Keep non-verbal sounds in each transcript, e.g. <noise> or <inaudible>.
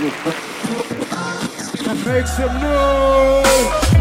Make some noise.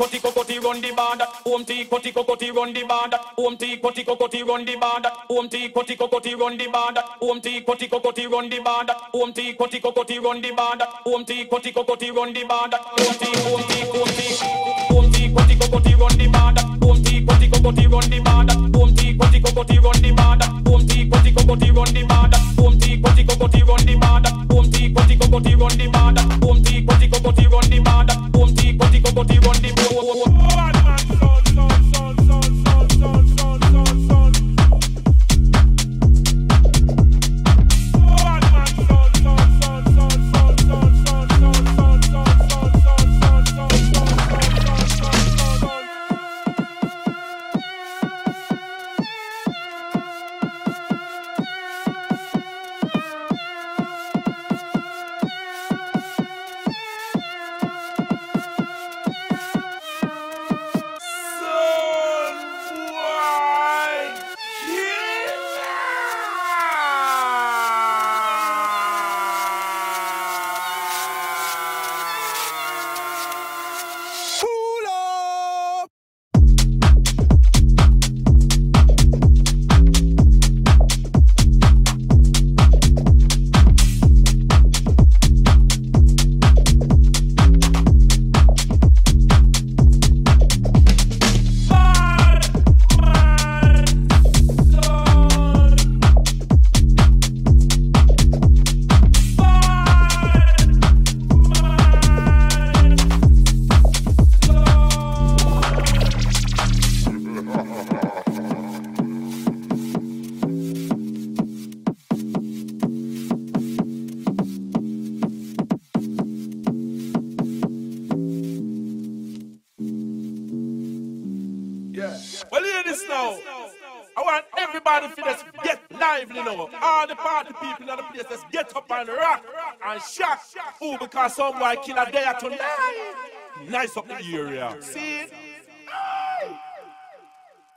koti kokoti run the bar that home tea koti kokoti run the bar that home tea koti kokoti run the bar that home tea koti kokoti run the bar that home tea koti kokoti run the bar that home tea koti kokoti run the bar that home tea koti kokoti run the bar home tea home tea home tea tick, go run the border. Boom tick, run the border. Boom tick, run the border. Boom tick, run the border. Boom tick, run the border. Boom tick, run the border. Boom tick, run the border. Boom tick, run the border. Because some boy kill a day tonight. Nice up the area. See?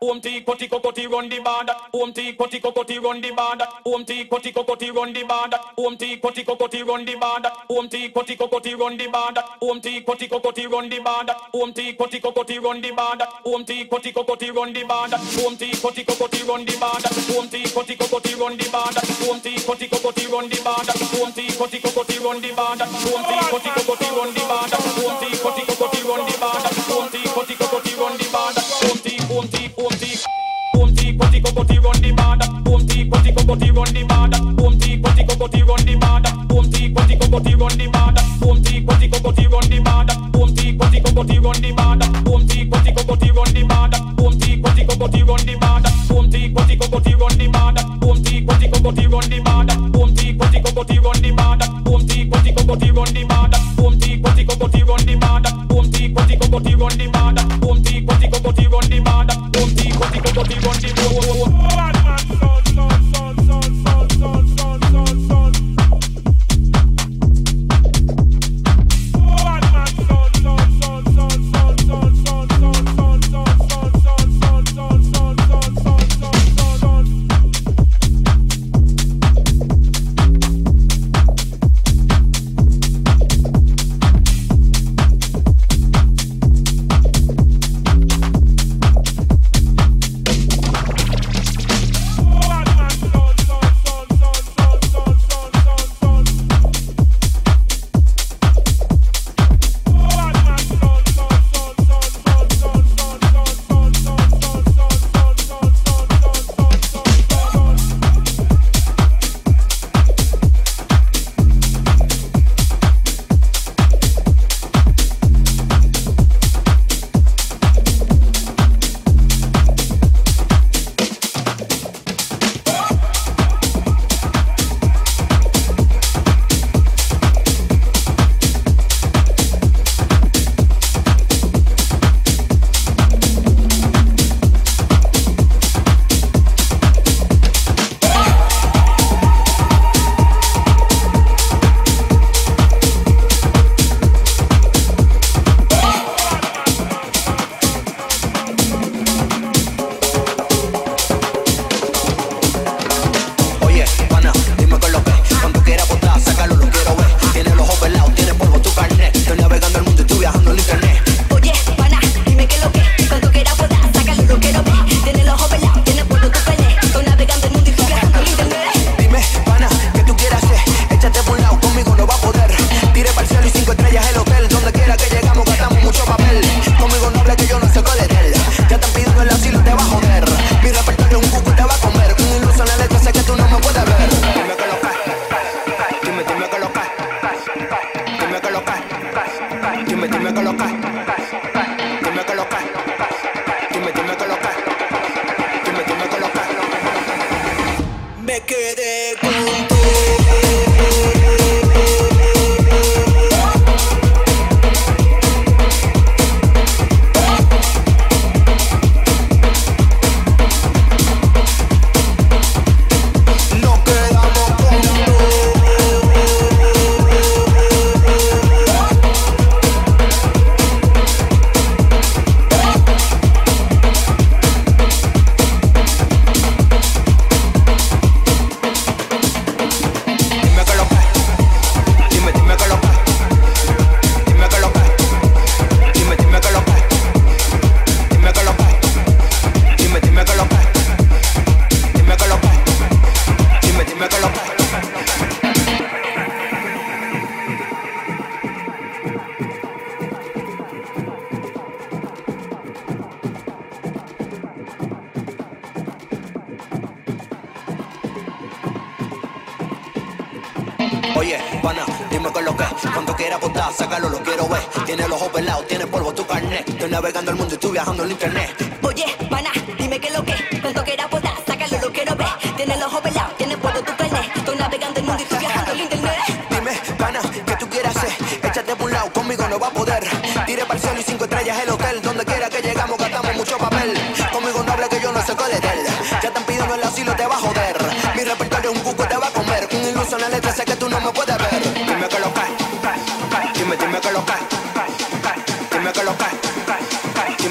Home tea, cutty, cutty, run the band. Home tea, cutty, cutty, run the band. Home tea, cutty, cutty, run the band. Home tea, cutty, cutty, run the band. Home tea, cutty, cutty, run the band. Home tea, cutty, cutty, run the band. Home tea, cutty, cutty, run the band. Home tea, cutty, cutty, run the band. Home tea, cutty, cutty, run the band. Home tea, cutty, cutty, run the band. Home tea, cutty, cutty, run the band. Home tea, cutty, cutty, run the band. Home tea, cutty, cutty, run the band. Home tea, cutty, cutty, run the band. Home tea, cutty, cutty, run the band. Cutty, cutty, run the band. Home tea, cutty, cutty, run the band. Home tea, cutty, cutty, run the band. Home tea, cutty, cutty, run the band. Home tea, cutty, cutty, run the band. Home tea, cutty, cutty, run the band. Home tea, cutty, cutty, run the band. Home tea, cutty, cutty, run the band. Home tea, cutty, cutty, run the band. Home tea, cutty, cutty, run the band. Home tea, cutty, cutty, run the band. Home tea, cutty, cutty, run the band. Home tea, cutty, cutty, run the band. Home tea, cutty, cutty, run the band. Home tea, cutty, cutty, run the tea, body, body, run the road.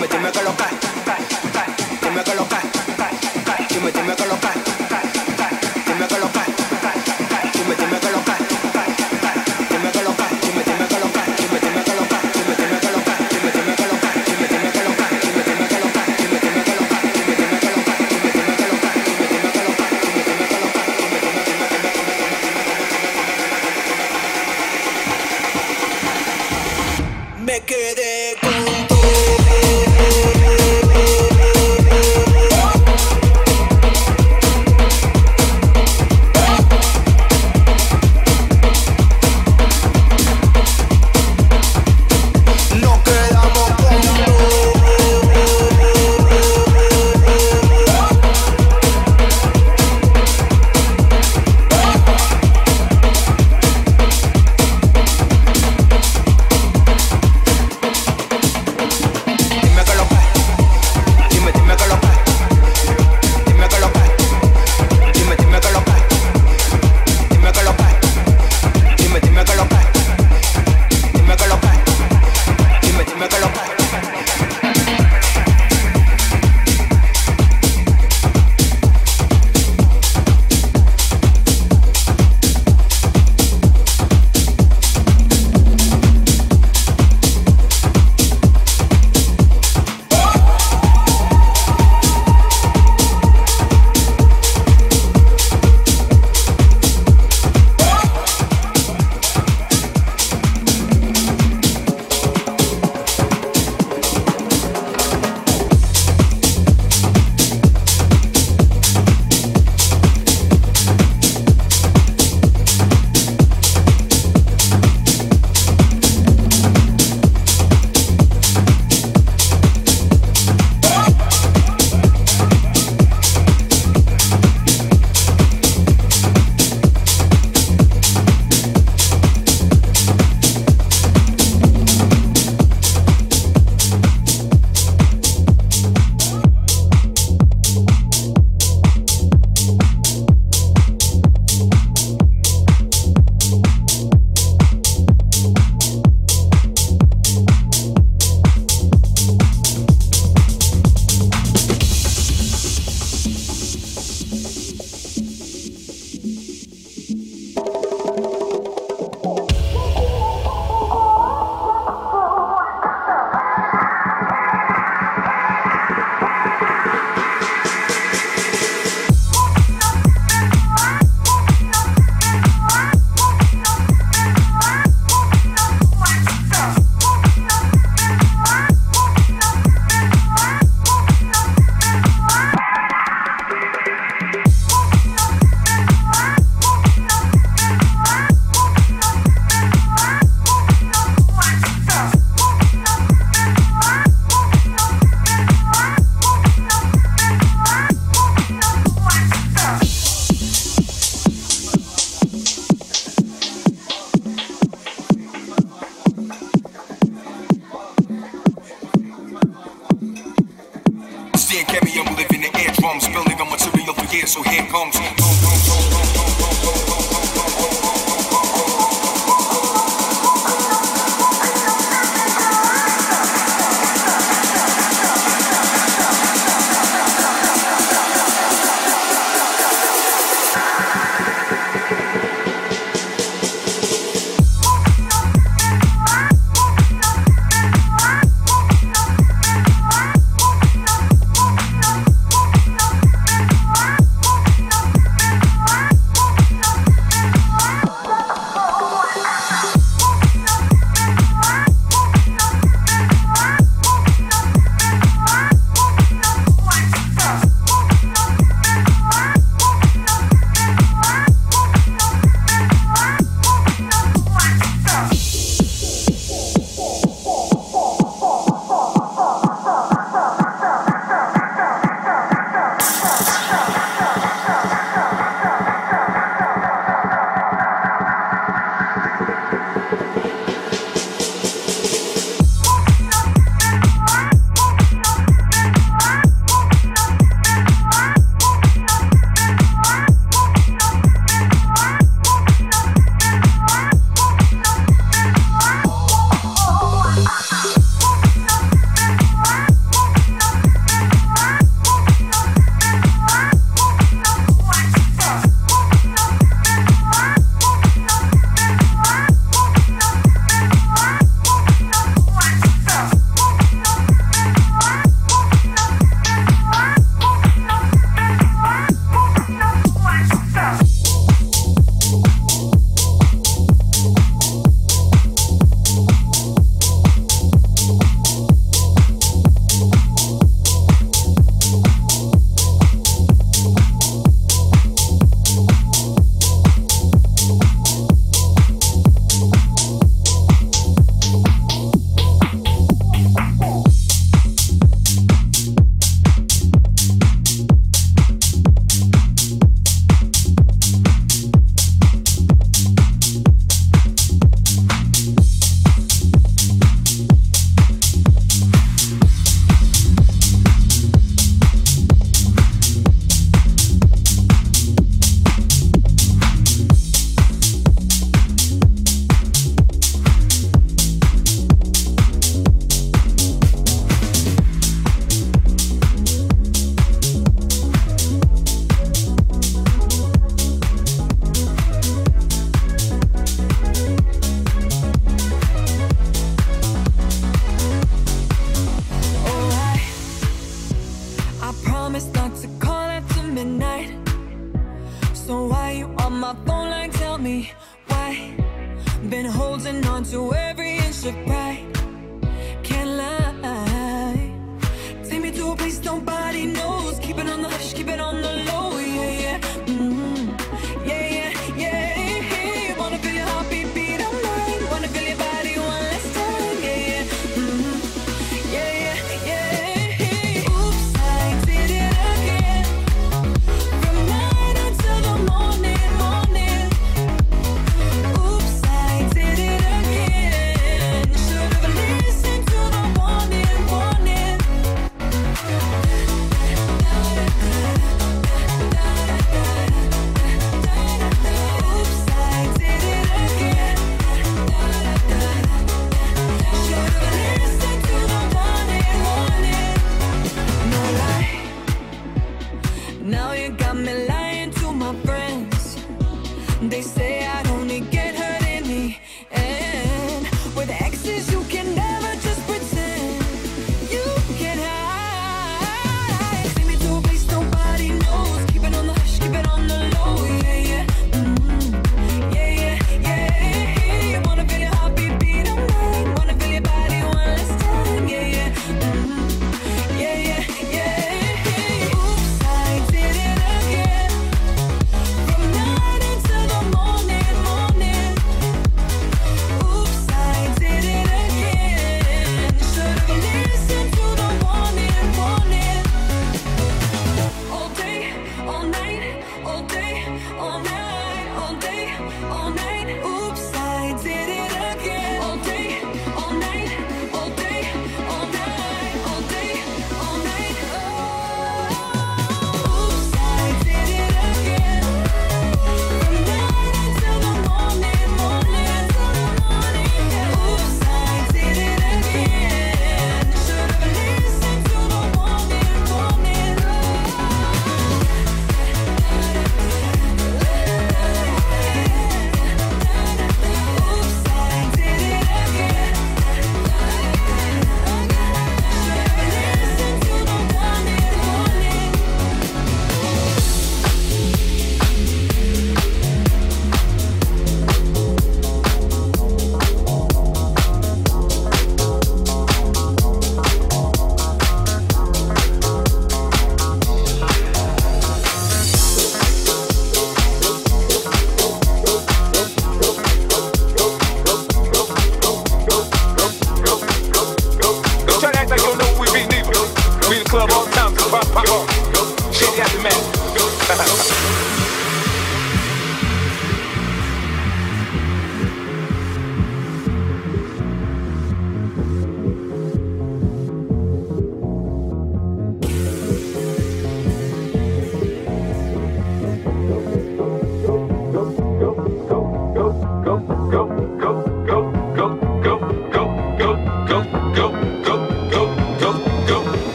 dime, dime que lo cae. Dime que lo cae. Dime, dime que lo cae. They say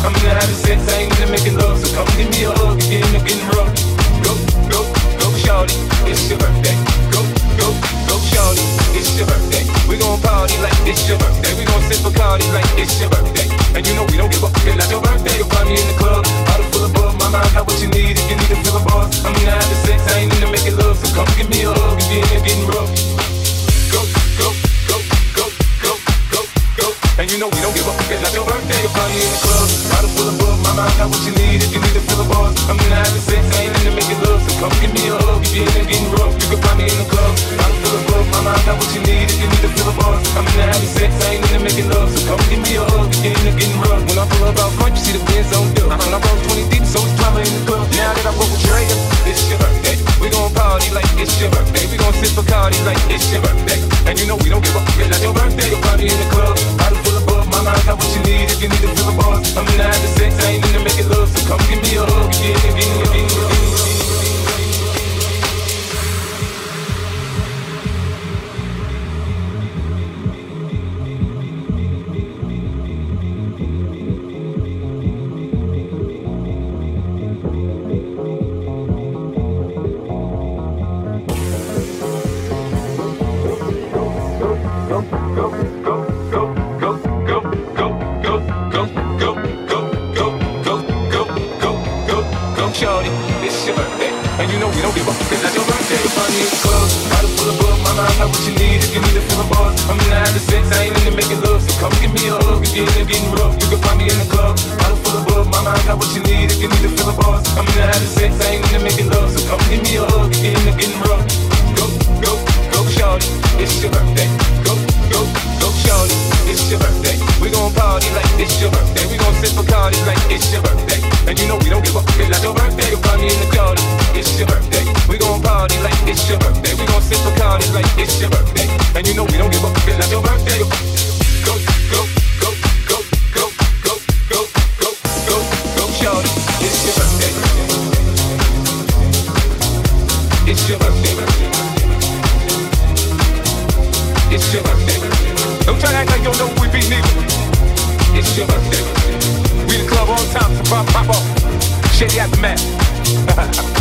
I'm in the habit making love, so come give me a hug again, I'm rough. Go, go, go, shawty, it's your birthday. Go, go, go, shawty, it's your birthday. We gon' party like it's your birthday. We gon' sip Bacardi like it's your birthday. And you know we don't give a fuck. It's your birthday, come find me in the club. Bottle full above my mouth, got what you need. If you need a pillar feel a. I'm the sex, ain't into making love, so come give me a hug again, I'm rough. Go, go, go, go, go, go, go. And you know we don't it's not your birthday, You find me in the club. Bottle full of my mind got what you need. If you need to fill a bar, I'm in the sex, I ain't making love. So come give me a hug, if you getting rough, you can find me in the club. Bottle full of my mind got what you need. If you need to fill a bar, I'm in the sex, I ain't making love. So come give me a hug, if you getting rough. When I up out front, you see the on. When I roll so the club. Now that I with Dre, it's. We gon' party like it's your birthday. We gon' sip Bacardi like it's your birthday. And you know we don't give a fuck. It's not your birthday. Your party in the club. Bottle full of bug. My mind got what you need. If you need to feel a I'm in the sex. I ain't in to make it love. So come give me a hug. Yeah. It's your. Don't try to act like you don't know we be niggas. It's your birthday. We the club on time, so pop, pop off. Shady aftermath. <laughs>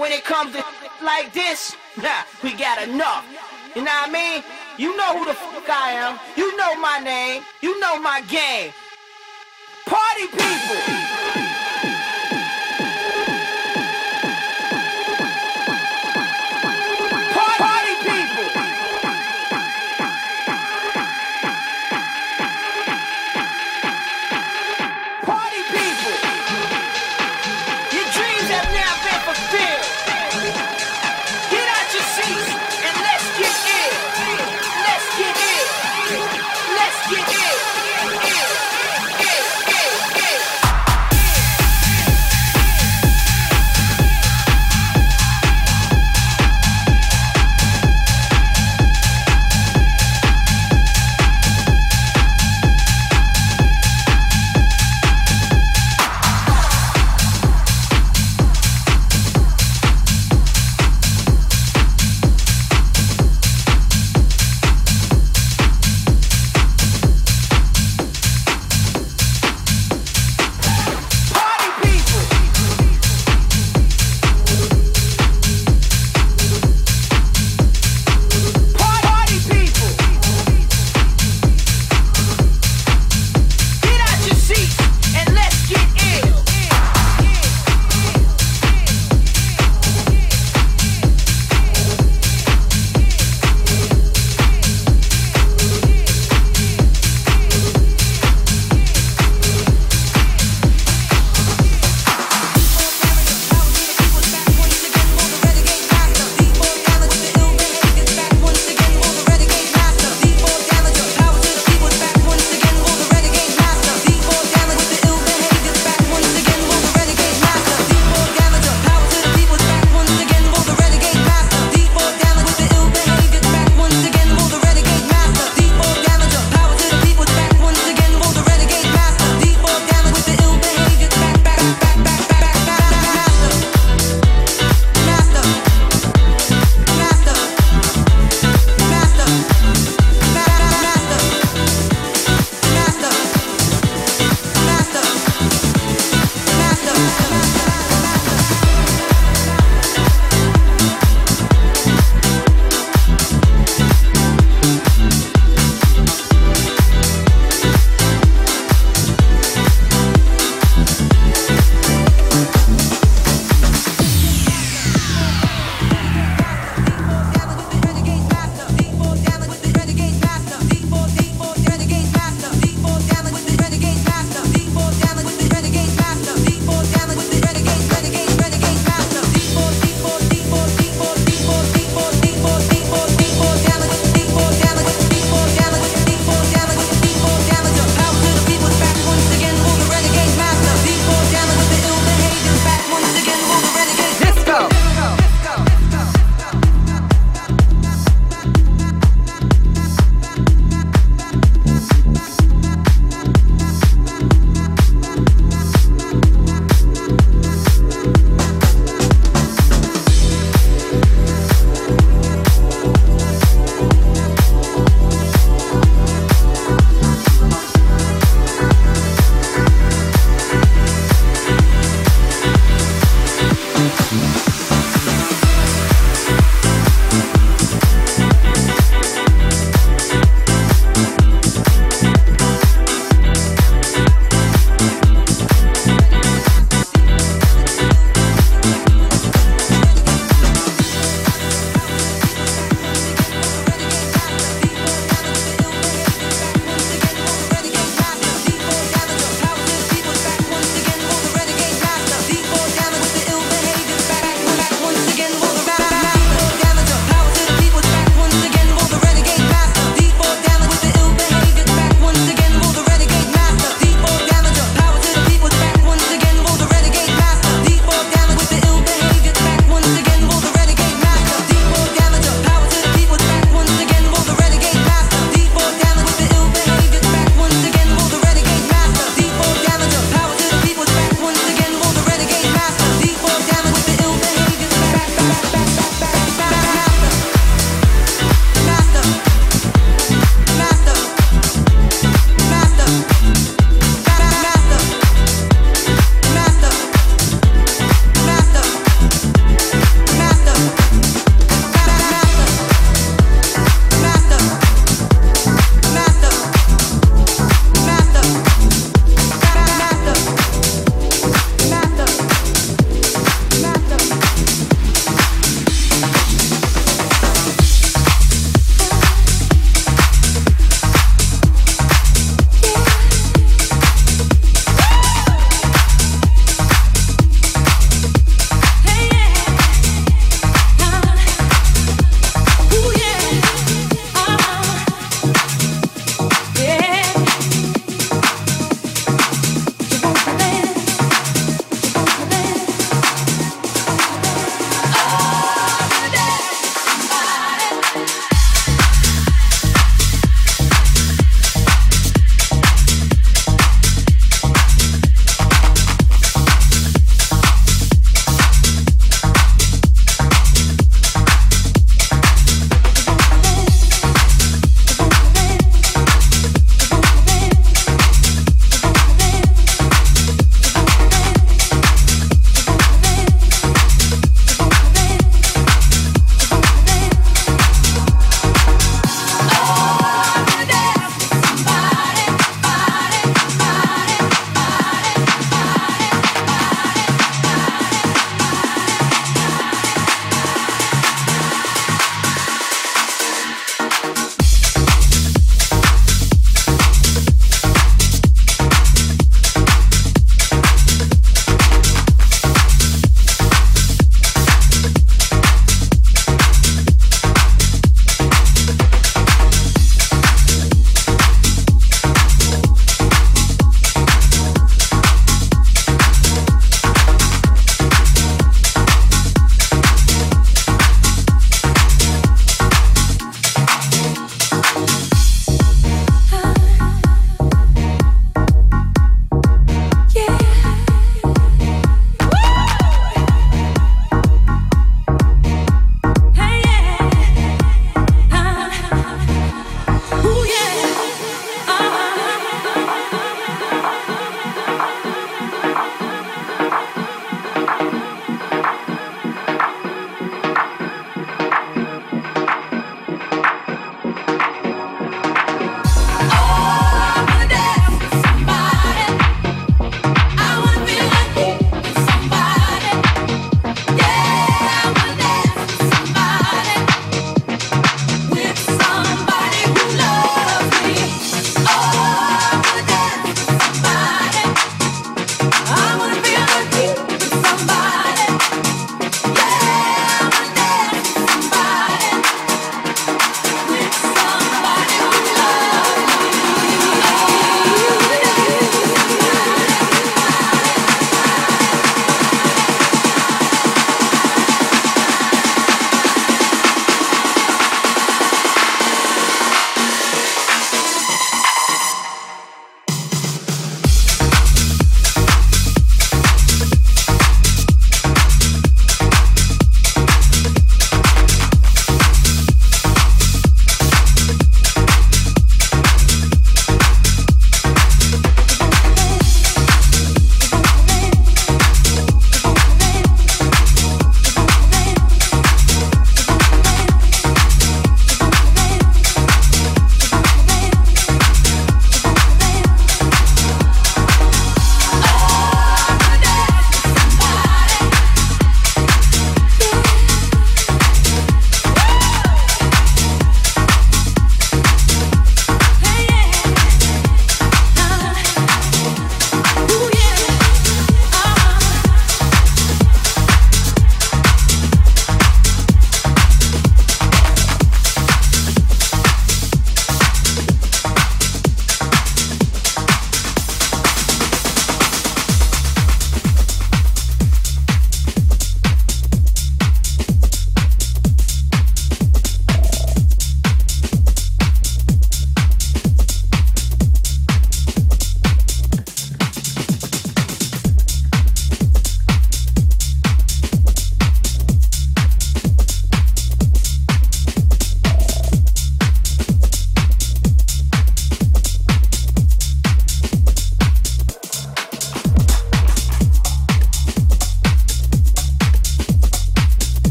when it comes to like this, <laughs> nah, we got enough. You know what I mean? You know who the fuck I am. You know my name. You know my game. Party people.